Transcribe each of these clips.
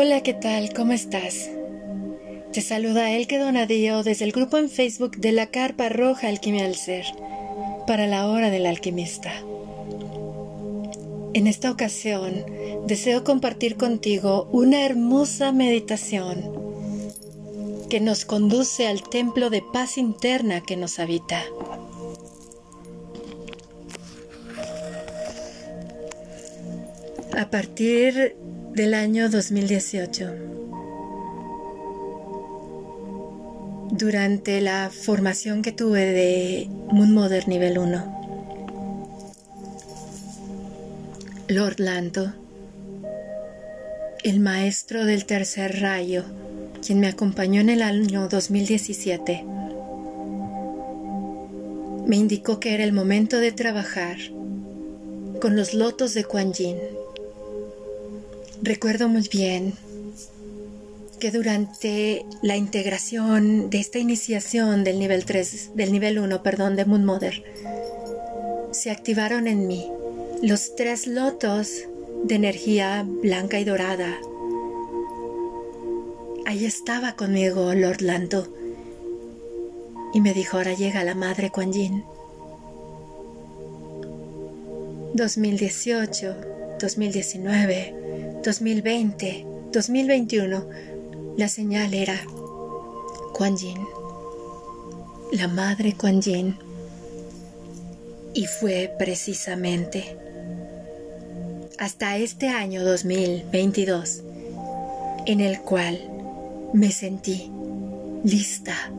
Hola, ¿qué tal? ¿Cómo estás? Te saluda Elke Donadío desde el grupo en Facebook de la Carpa Roja Alquimia al Ser para la hora del alquimista. En esta ocasión deseo compartir contigo una hermosa meditación que nos conduce al templo de paz interna que nos habita. A partir del año 2018. Durante la formación que tuve de Moon Modern nivel 1. Lord Lando, el maestro del tercer rayo, quien me acompañó en el año 2017, me indicó que era el momento de trabajar con los lotos de Kuan Yin Recuerdo muy bien que durante la integración de esta iniciación del nivel 3, del nivel 1, perdón, de Moon Mother, se activaron en mí los tres lotos de energía blanca y dorada. Ahí estaba conmigo Lord Lando y me dijo, ahora llega la madre Kuan Yin. 2018, 2019, 2020, 2021, la señal era Kuan Yin, la madre Kuan Yin. Y fue precisamente hasta este año 2022 en el cual me sentí lista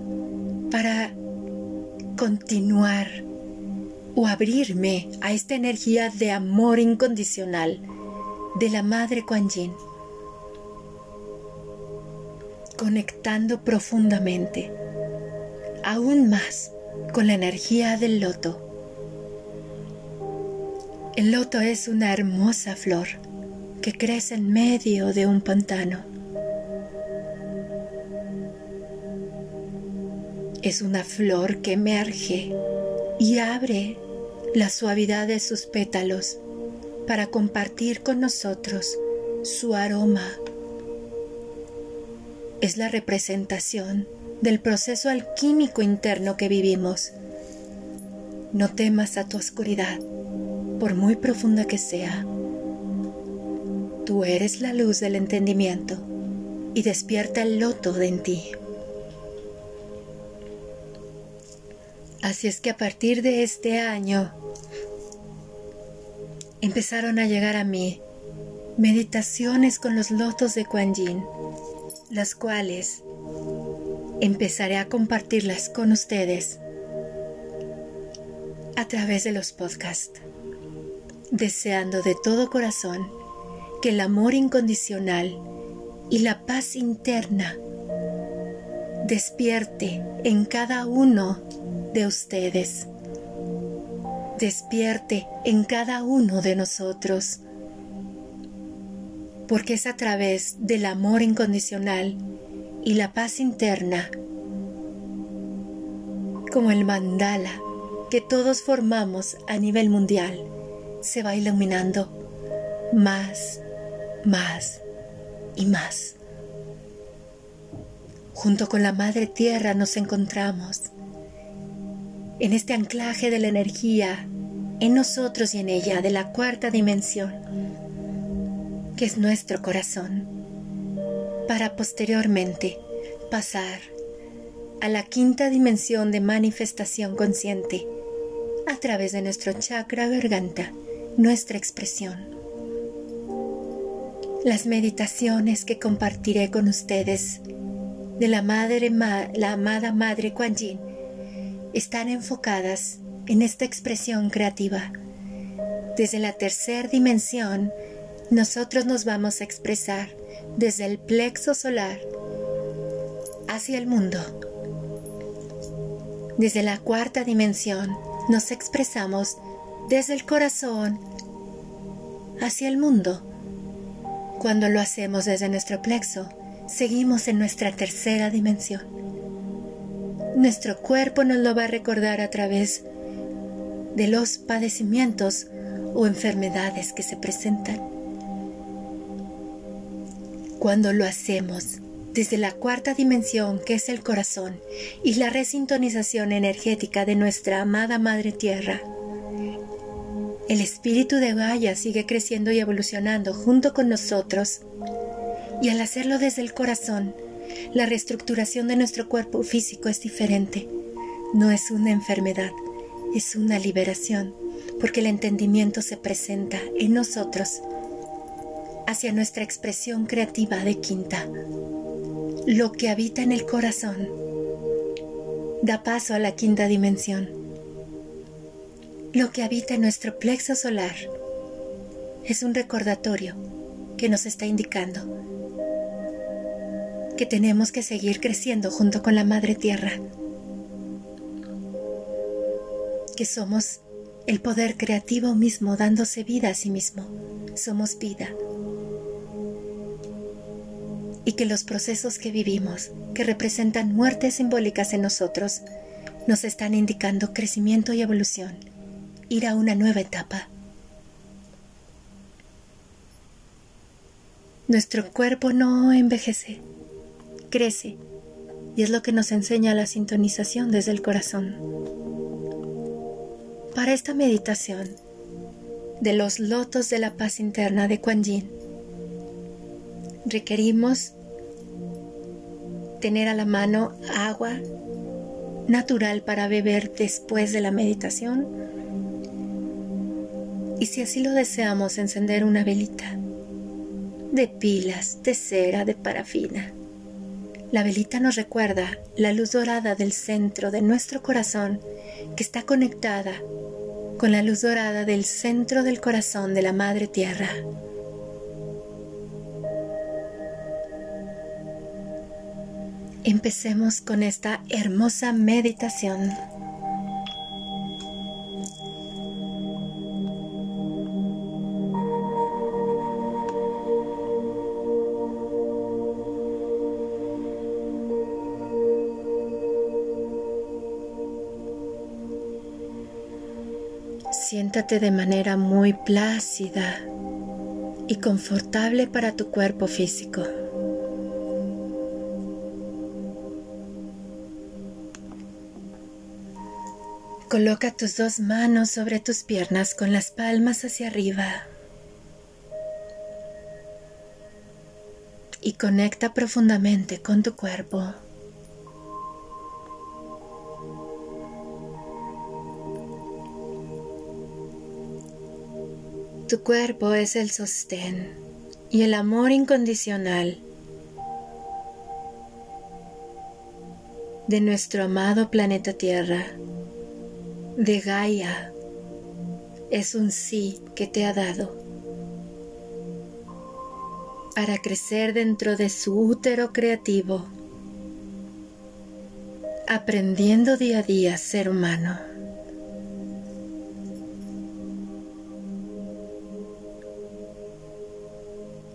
para continuar o abrirme a esta energía de amor incondicional de la Madre Kuan Yin, conectando profundamente, aún más, con la energía del loto. El loto es una hermosa flor que crece en medio de un pantano. Es una flor que emerge y abre la suavidad de sus pétalos para compartir con nosotros su aroma. Es la representación del proceso alquímico interno que vivimos. No temas a tu oscuridad, por muy profunda que sea. Tú eres la luz del entendimiento y despierta el loto de en ti. Así es que a partir de este año empezaron a llegar a mí meditaciones con los lotos de Kuan Yin, las cuales empezaré a compartirlas con ustedes a través de los podcasts, deseando de todo corazón que el amor incondicional y la paz interna despierte en cada uno de ustedes despierte en cada uno de nosotros, porque es a través del amor incondicional y la paz interna, como el mandala que todos formamos a nivel mundial, se va iluminando más, más y más. Junto con la Madre Tierra nos encontramos en este anclaje de la energía en nosotros y en ella de la cuarta dimensión, que es nuestro corazón, para posteriormente pasar a la quinta dimensión de manifestación consciente a través de nuestro chakra garganta, nuestra expresión. Las meditaciones que compartiré con ustedes de la madre la amada madre Kuan Yin están enfocadas en esta expresión creativa. Desde la tercera dimensión, nosotros nos vamos a expresar desde el plexo solar hacia el mundo. Desde la cuarta dimensión, nos expresamos desde el corazón hacia el mundo. Cuando lo hacemos desde nuestro plexo, seguimos en nuestra tercera dimensión. Nuestro cuerpo nos lo va a recordar a través de los padecimientos o enfermedades que se presentan. Cuando lo hacemos desde la cuarta dimensión que es el corazón y la resintonización energética de nuestra amada Madre Tierra, el espíritu de Gaia sigue creciendo y evolucionando junto con nosotros. Y al hacerlo desde el corazón, la reestructuración de nuestro cuerpo físico es diferente. No es una enfermedad, es una liberación, porque el entendimiento se presenta en nosotros hacia nuestra expresión creativa de quinta. Lo que habita en el corazón da paso a la quinta dimensión lo que habita en nuestro plexo solar es un recordatorio que nos está indicando que tenemos que seguir creciendo junto con la Madre Tierra, que somos el poder creativo mismo dándose vida a sí mismo, somos vida, y que los procesos que vivimos, que representan muertes simbólicas en nosotros, nos están indicando crecimiento y evolución ir a una nueva etapa. Nuestro cuerpo no envejece, crece, y es lo que nos enseña la sintonización desde el corazón. Para esta meditación de los lotos de la paz interna de Kuan Yin, requerimos tener a la mano agua natural para beber después de la meditación y si así lo deseamos encender una velita de pilas, de cera, de parafina. La velita nos recuerda la luz dorada del centro de nuestro corazón que está conectada con la luz dorada del centro del corazón de la Madre Tierra. Empecemos con esta hermosa meditación. Siéntate de manera muy plácida y confortable para tu cuerpo físico. Coloca tus dos manos sobre tus piernas con las palmas hacia arriba. Y conecta profundamente con tu cuerpo. Tu cuerpo es el sostén y el amor incondicional de nuestro amado planeta Tierra, de Gaia. Es un sí que te ha dado para crecer dentro de su útero creativo, aprendiendo día a día ser humano.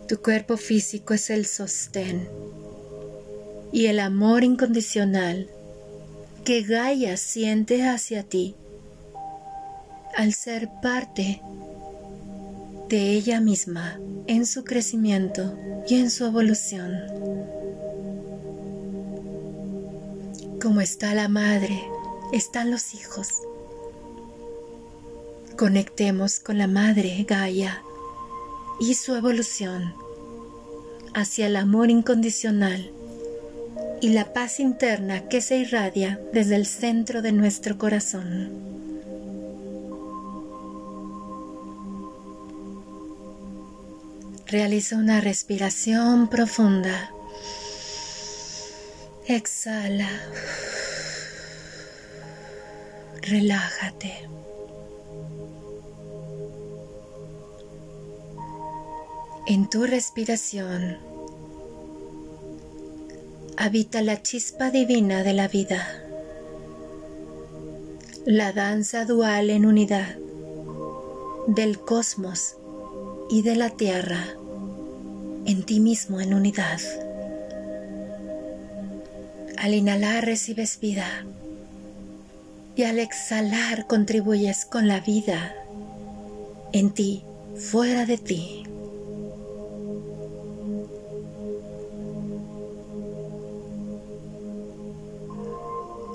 Tu cuerpo físico es el sostén y el amor incondicional que Gaia siente hacia ti al ser parte de ella misma en su crecimiento y en su evolución. Como está la madre, están los hijos. Conectemos con la madre Gaia y su evolución hacia el amor incondicional y la paz interna que se irradia desde el centro de nuestro corazón. Realiza una respiración profunda. Exhala. Relájate. En tu respiración habita la chispa divina de la vida, la danza dual en unidad del cosmos y de la tierra en ti mismo en unidad. Al inhalar recibes vida y al exhalar contribuyes con la vida en ti, fuera de ti.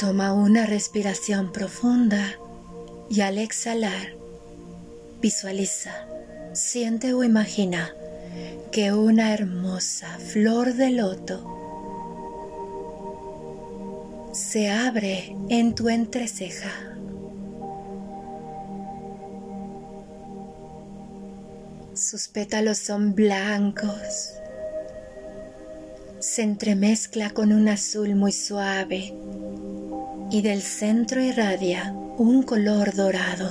Toma una respiración profunda y al exhalar, visualiza, siente o imagina que una hermosa flor de loto se abre en tu entreceja. Sus pétalos son blancos. Se entremezcla con un azul muy suave y del centro irradia un color dorado.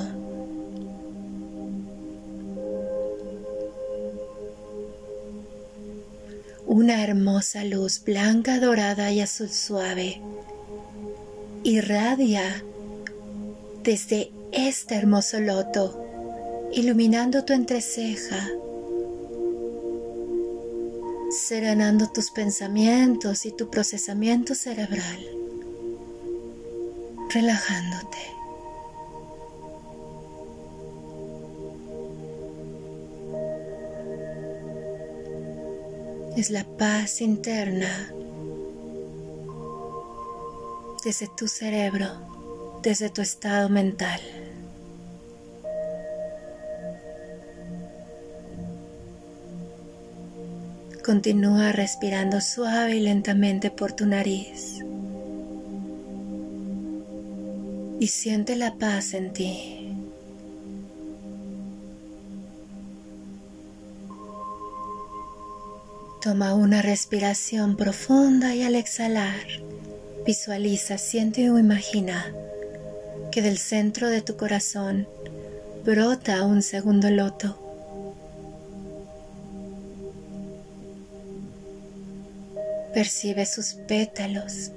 Una hermosa luz blanca, dorada y azul suave irradia desde este hermoso loto, iluminando tu entreceja, serenando tus pensamientos y tu procesamiento cerebral, relajándote. Es la paz interna desde tu cerebro, desde tu estado mental. Continúa respirando suave y lentamente por tu nariz. Y siente la paz en ti. Toma una respiración profunda y al exhalar Visualiza, siente o imagina que del centro de tu corazón brota un segundo loto. Percibe sus pétalos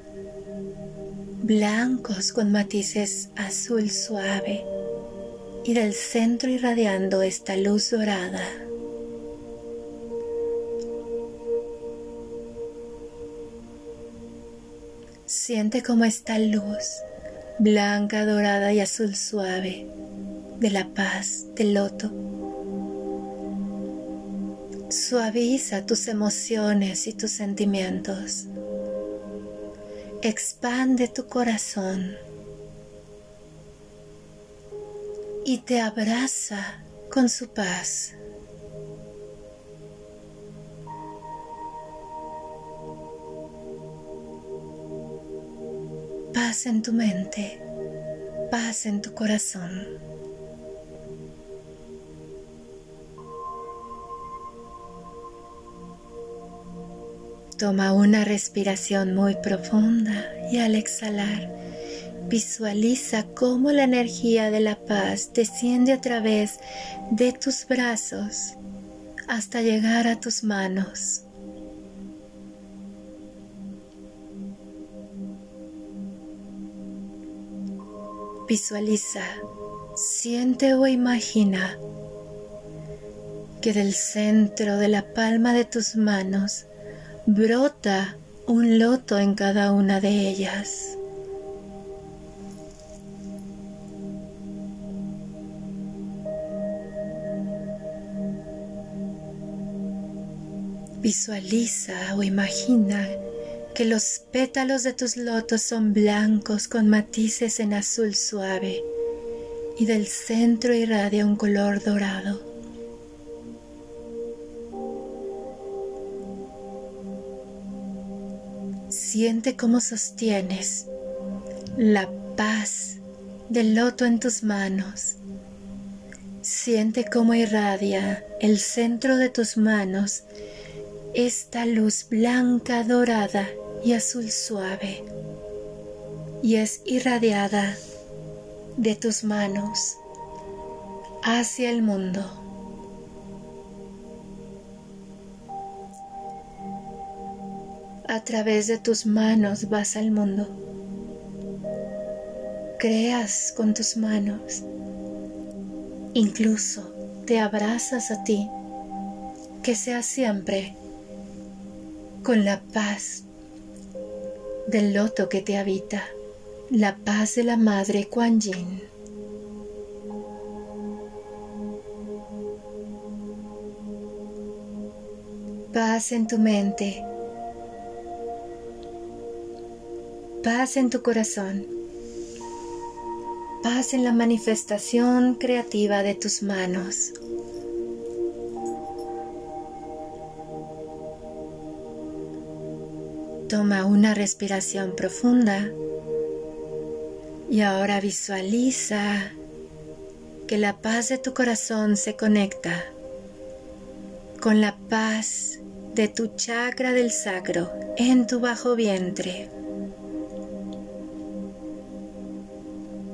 blancos con matices azul suave y del centro irradiando esta luz dorada. Siente como esta luz blanca, dorada y azul suave de la paz del loto suaviza tus emociones y tus sentimientos. Expande tu corazón y te abraza con su paz. paz en tu mente, paz en tu corazón. Toma una respiración muy profunda y al exhalar visualiza cómo la energía de la paz desciende a través de tus brazos hasta llegar a tus manos. Visualiza, siente o imagina que del centro de la palma de tus manos brota un loto en cada una de ellas. Visualiza o imagina que los pétalos de tus lotos son blancos con matices en azul suave y del centro irradia un color dorado. Siente cómo sostienes la paz del loto en tus manos. Siente cómo irradia el centro de tus manos esta luz blanca dorada y azul suave y es irradiada de tus manos hacia el mundo. A través de tus manos vas al mundo. Creas con tus manos. Incluso te abrazas a ti. Que sea siempre con la paz del loto que te habita, la paz de la Madre Kuan Yin. Paz en tu mente. Paz en tu corazón, paz en la manifestación creativa de tus manos. Toma una respiración profunda y ahora visualiza que la paz de tu corazón se conecta con la paz de tu chakra del sacro en tu bajo vientre.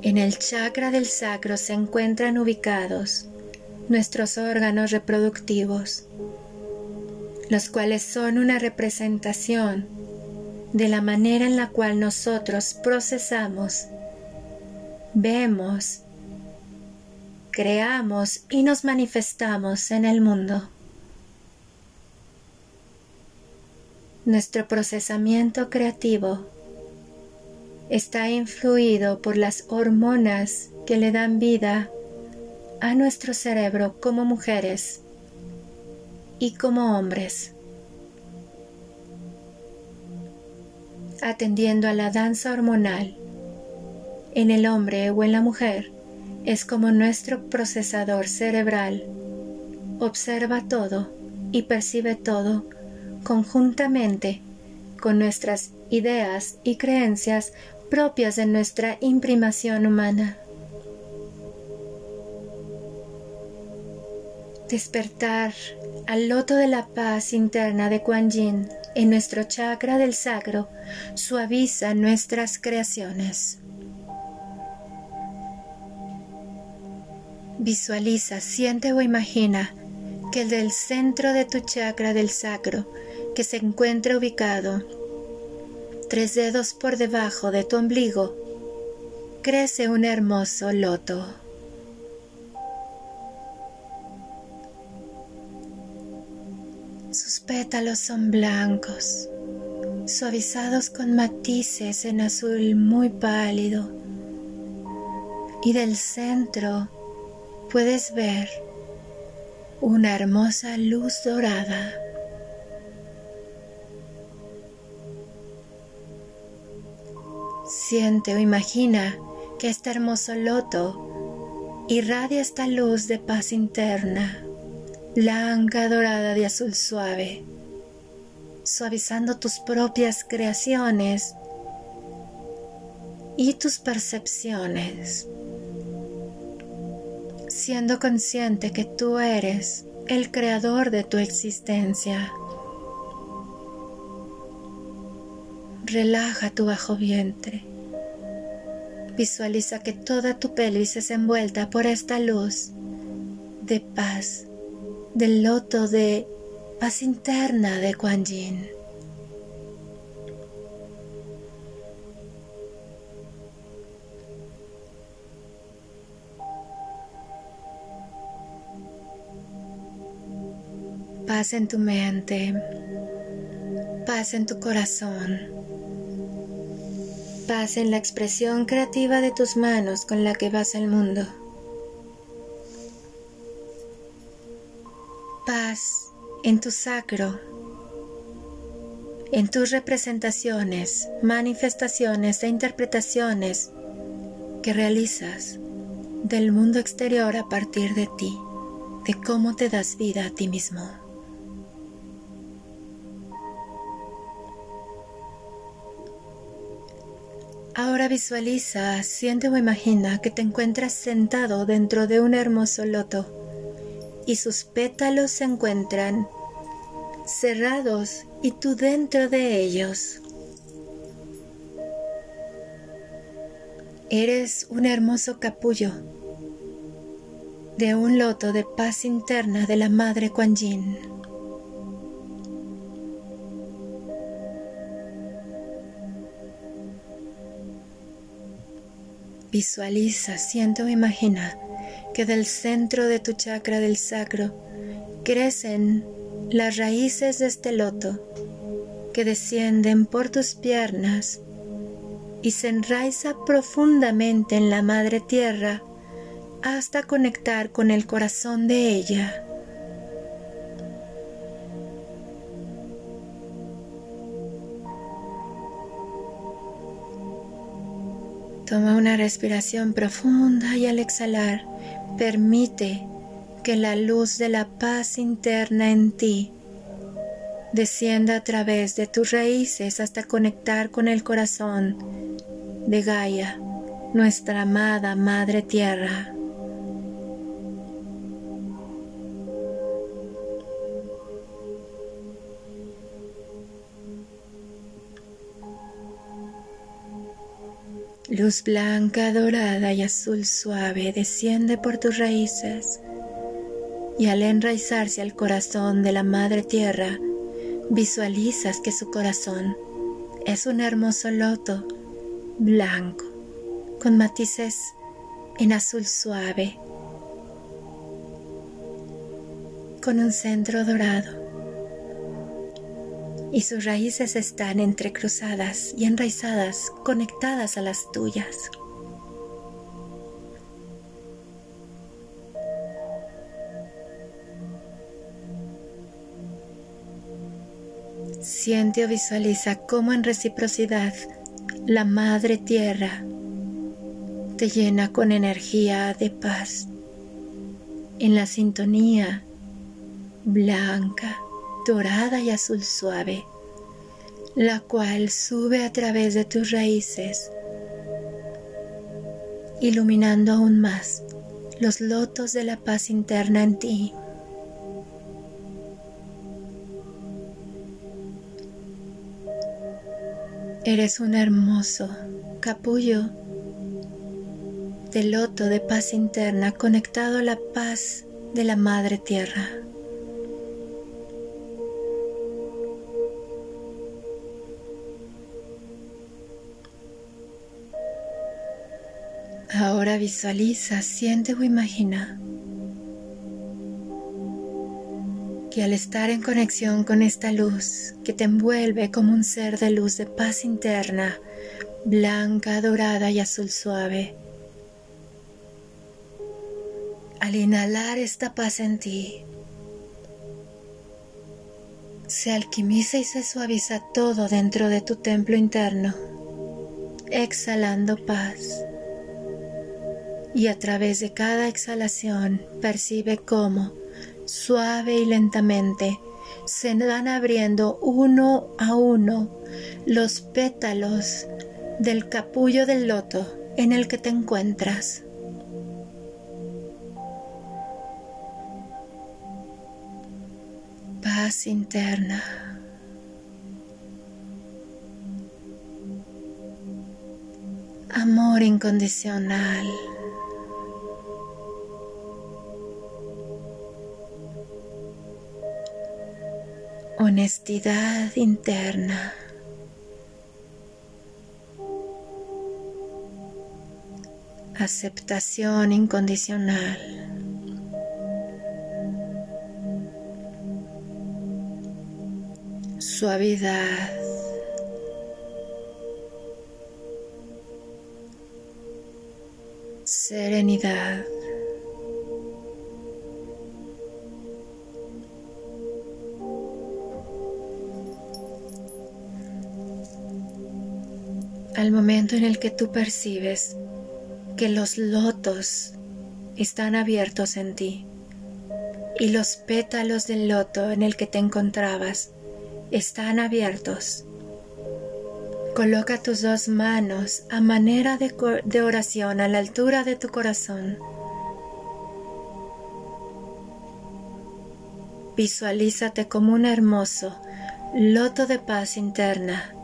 En el chakra del sacro se encuentran ubicados nuestros órganos reproductivos, los cuales son una representación de la manera en la cual nosotros procesamos, vemos, creamos y nos manifestamos en el mundo. Nuestro procesamiento creativo está influido por las hormonas que le dan vida a nuestro cerebro como mujeres y como hombres. Atendiendo a la danza hormonal en el hombre o en la mujer es como nuestro procesador cerebral observa todo y percibe todo conjuntamente con nuestras ideas y creencias propias de nuestra imprimación humana. Despertar al loto de la paz interna de Kuan Yin en nuestro chakra del sacro suaviza nuestras creaciones. Visualiza, siente o imagina que el del centro de tu chakra del sacro que se encuentra ubicado tres dedos por debajo de tu ombligo, crece un hermoso loto. Sus pétalos son blancos, suavizados con matices en azul muy pálido. Y del centro puedes ver una hermosa luz dorada. Siente o imagina que este hermoso loto irradia esta luz de paz interna, blanca, dorada, de azul suave, suavizando tus propias creaciones y tus percepciones, siendo consciente que tú eres el creador de tu existencia. Relaja tu bajo vientre. Visualiza que toda tu pelvis es envuelta por esta luz de paz, del loto de paz interna de Kuan Yin. Paz en tu mente, paz en tu corazón paz en la expresión creativa de tus manos con la que vas al mundo. Paz en tu sacro, en tus representaciones, manifestaciones e interpretaciones que realizas del mundo exterior a partir de ti, de cómo te das vida a ti mismo. Ahora visualiza, siente o imagina que te encuentras sentado dentro de un hermoso loto y sus pétalos se encuentran cerrados y tú dentro de ellos. Eres un hermoso capullo de un loto de paz interna de la Madre Kuan Yin. Visualiza, siente o imagina que del centro de tu chakra del sacro crecen las raíces de este loto que descienden por tus piernas y se enraiza profundamente en la madre tierra hasta conectar con el corazón de ella. Toma una respiración profunda y al exhalar, permite que la luz de la paz interna en ti descienda a través de tus raíces hasta conectar con el corazón de Gaia, nuestra amada Madre Tierra. Luz blanca, dorada y azul suave desciende por tus raíces y al enraizarse al corazón de la Madre Tierra, visualizas que su corazón es un hermoso loto blanco con matices en azul suave, con un centro dorado. Y sus raíces están entrecruzadas y enraizadas, conectadas a las tuyas. Siente o visualiza cómo en reciprocidad la Madre Tierra te llena con energía de paz en la sintonía blanca, dorada y azul suave, la cual sube a través de tus raíces, iluminando aún más los lotos de la paz interna en ti. Eres un hermoso capullo de loto de paz interna conectado a la paz de la Madre Tierra. Visualiza, siente o imagina que al estar en conexión con esta luz que te envuelve como un ser de luz de paz interna, blanca, dorada y azul suave, al inhalar esta paz en ti, se alquimiza y se suaviza todo dentro de tu templo interno, exhalando paz. Y a través de cada exhalación percibe cómo suave y lentamente se van abriendo uno a uno los pétalos del capullo del loto en el que te encuentras. Paz interna. Amor incondicional. Honestidad interna. Aceptación incondicional. Suavidad. Serenidad. Al momento en el que tú percibes que los lotos están abiertos en ti y los pétalos del loto en el que te encontrabas están abiertos. Coloca tus dos manos a manera de, oración a la altura de tu corazón. Visualízate como un hermoso loto de paz interna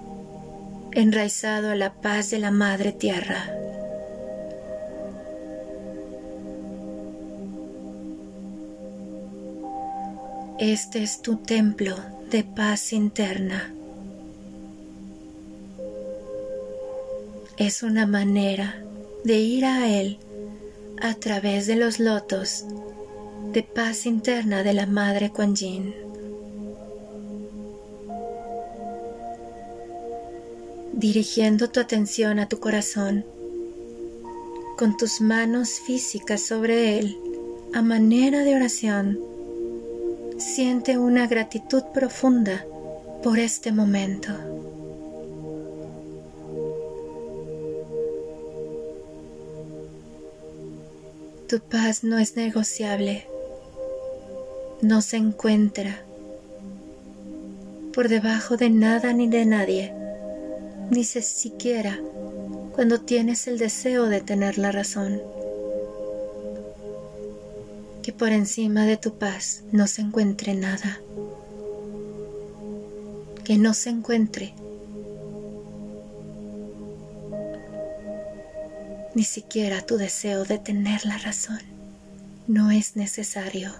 enraizado a la paz de la Madre Tierra. Este es tu templo de paz interna. Es una manera de ir a Él a través de los lotos de paz interna de la Madre Kuan Yin. Dirigiendo tu atención a tu corazón, con tus manos físicas sobre él, a manera de oración. Siente una gratitud profunda por este momento. tu paz no es negociable, no se encuentra por debajo de nada ni de nadie, ni siquiera cuando tienes el deseo de tener la razón. Que por encima de tu paz no se encuentre nada. Que no se encuentre ni siquiera tu deseo de tener la razón. No es necesario.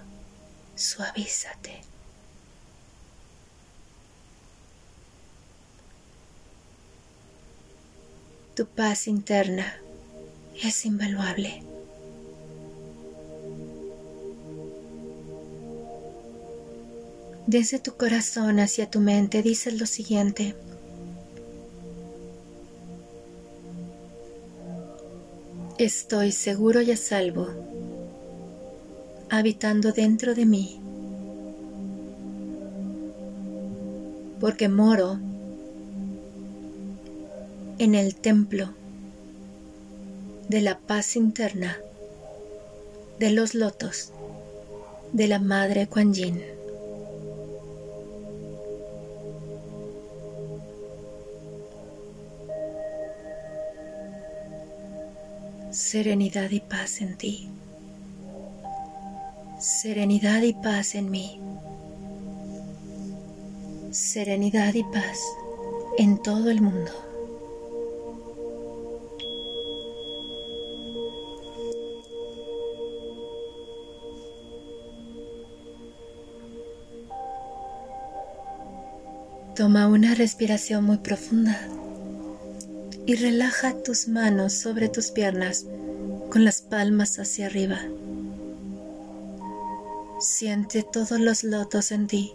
Suavízate. Tu paz interna es invaluable. Desde tu corazón hacia tu mente dices lo siguiente. Estoy seguro y a salvo, habitando dentro de mí, porque moro en el templo de la paz interna de los lotos de la Madre Kuan Yin. Serenidad y paz en ti. Serenidad y paz en mí. Serenidad y paz en todo el mundo. Toma una respiración muy profunda y relaja tus manos sobre tus piernas con las palmas hacia arriba. Siente todos los lotos en ti,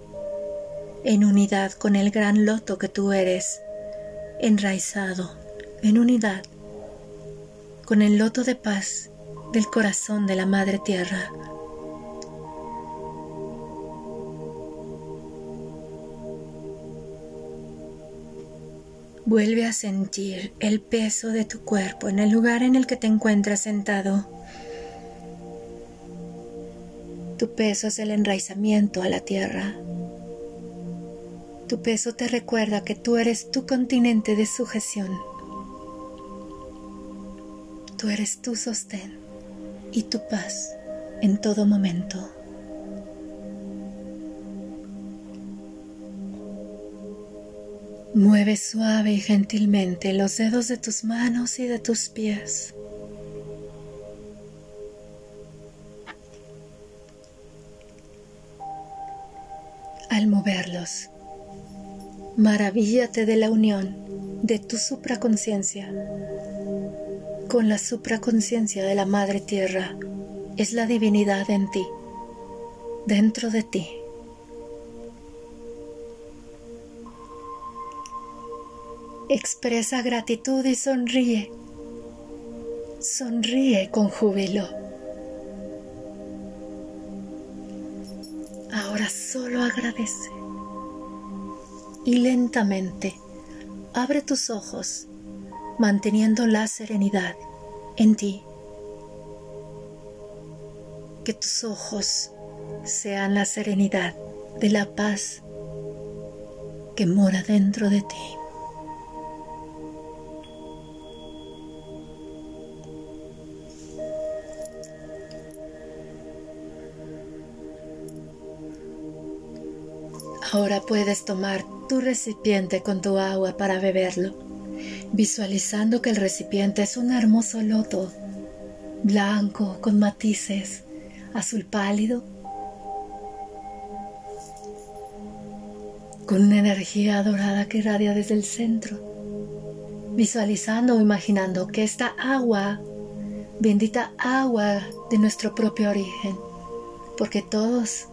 en unidad con el gran loto que tú eres, enraizado, en unidad con el loto de paz del corazón de la Madre Tierra. Vuelve a sentir el peso de tu cuerpo en el lugar en el que te encuentras sentado. Tu peso es el enraizamiento a la tierra. Tu peso te recuerda que tú eres tu continente de sujeción. Tú eres tu sostén y tu paz en todo momento. Mueve suave y gentilmente los dedos de tus manos y de tus pies. Al moverlos, maravíllate de la unión de tu supraconciencia con la supraconciencia de la Madre Tierra. Es la divinidad en ti, dentro de ti. Expresa gratitud y sonríe. Sonríe con júbilo. Ahora solo agradece. Y lentamente abre tus ojos, manteniendo la serenidad en ti. Que tus ojos sean la serenidad de la paz que mora dentro de ti. Ahora puedes tomar tu recipiente con tu agua para beberlo, visualizando que el recipiente es un hermoso loto, blanco con matices, azul pálido, con una energía dorada que irradia desde el centro, visualizando o imaginando que esta agua, bendita agua de nuestro propio origen, porque todos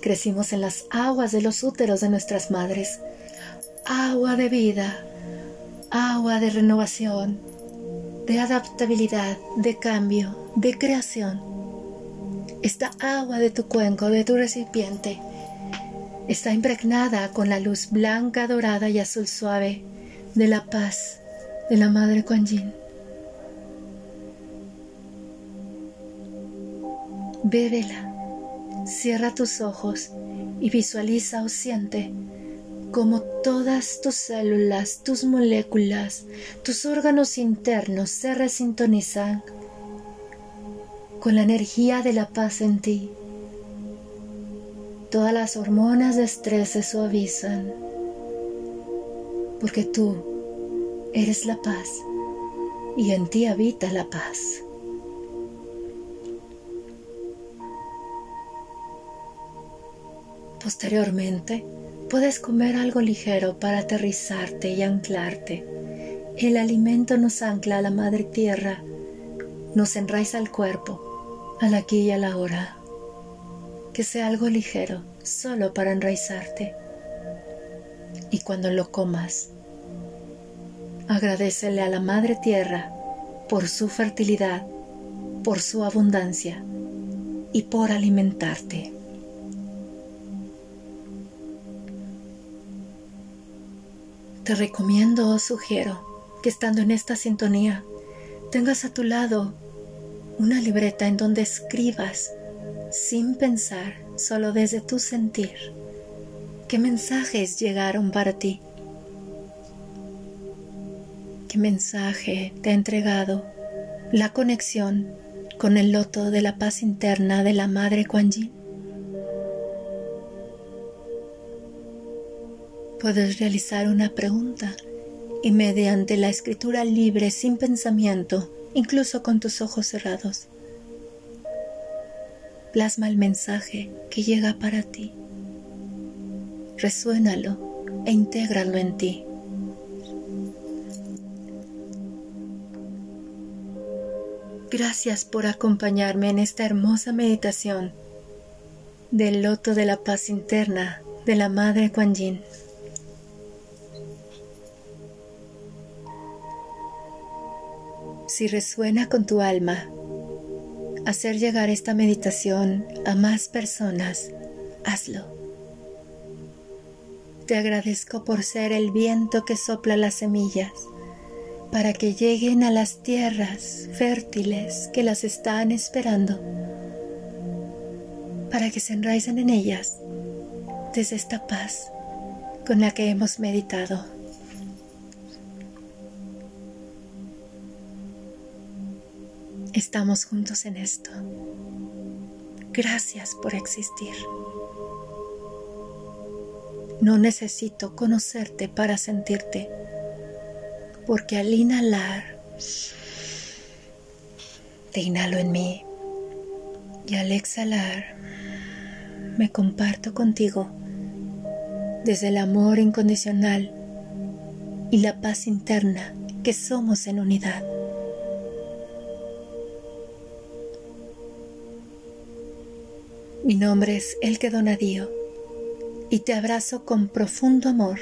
Crecimos en las aguas de los úteros de nuestras madres. Agua de vida, agua de renovación, de adaptabilidad, de cambio, de creación. Esta agua de tu cuenco, de tu recipiente, está impregnada con la luz blanca, dorada y azul suave de la paz de la Madre Kuan Yin. Bébela. Cierra tus ojos y visualiza o siente como todas tus células, tus moléculas, tus órganos internos se resintonizan con la energía de la paz en ti. Todas las hormonas de estrés se suavizan porque tú eres la paz y en ti habita la paz. Posteriormente, puedes comer algo ligero para aterrizarte y anclarte. El alimento nos ancla a la madre tierra, nos enraiza al cuerpo, al aquí y a la hora. Que sea algo ligero, solo para enraizarte. Y cuando lo comas, agradecele a la madre tierra por su fertilidad, por su abundancia y por alimentarte. Te recomiendo o sugiero que estando en esta sintonía tengas a tu lado una libreta en donde escribas sin pensar, solo desde tu sentir, qué mensajes llegaron para ti, qué mensaje te ha entregado la conexión con el loto de la paz interna de la Madre Kuan Yin. Puedes realizar una pregunta y mediante la escritura libre sin pensamiento, incluso con tus ojos cerrados, plasma el mensaje que llega para ti. Resuénalo e intégralo en ti. Gracias por acompañarme en esta hermosa meditación del loto de la paz interna de la Madre Kuan Yin. Si resuena con tu alma, hacer llegar esta meditación a más personas, hazlo. Te agradezco por ser el viento que sopla las semillas para que lleguen a las tierras fértiles que las están esperando, para que se enraicen en ellas desde esta paz con la que hemos meditado. Estamos juntos en esto. Gracias por existir. No necesito conocerte para sentirte, porque al inhalar, te inhalo en mí y al exhalar, me comparto contigo desde el amor incondicional y la paz interna que somos en unidad. Mi nombre es Elke Donadío y te abrazo con profundo amor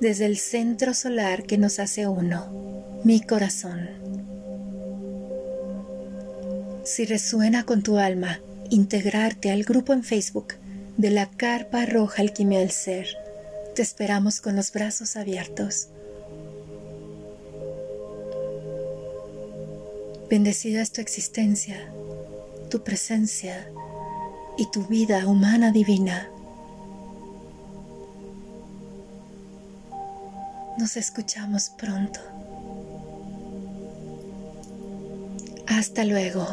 desde el centro solar que nos hace uno, mi corazón. Si resuena con tu alma, integrarte al grupo en Facebook de la Carpa Roja Alquimia del Ser. Te esperamos con los brazos abiertos. Bendecida es tu existencia tu presencia y tu vida humana divina. Nos escuchamos pronto. Hasta luego.